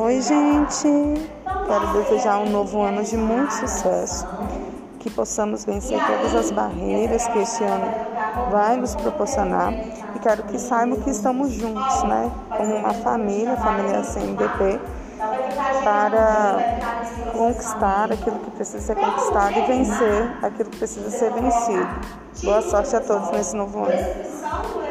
Oi, gente! Quero desejar um novo ano de muito sucesso, que possamos vencer todas as barreiras que este ano vai nos proporcionar e quero que saibam que estamos juntos, né? Como uma família, família CMDP, para conquistar aquilo que precisa ser conquistado e vencer aquilo que precisa ser vencido. Boa sorte a todos nesse novo ano.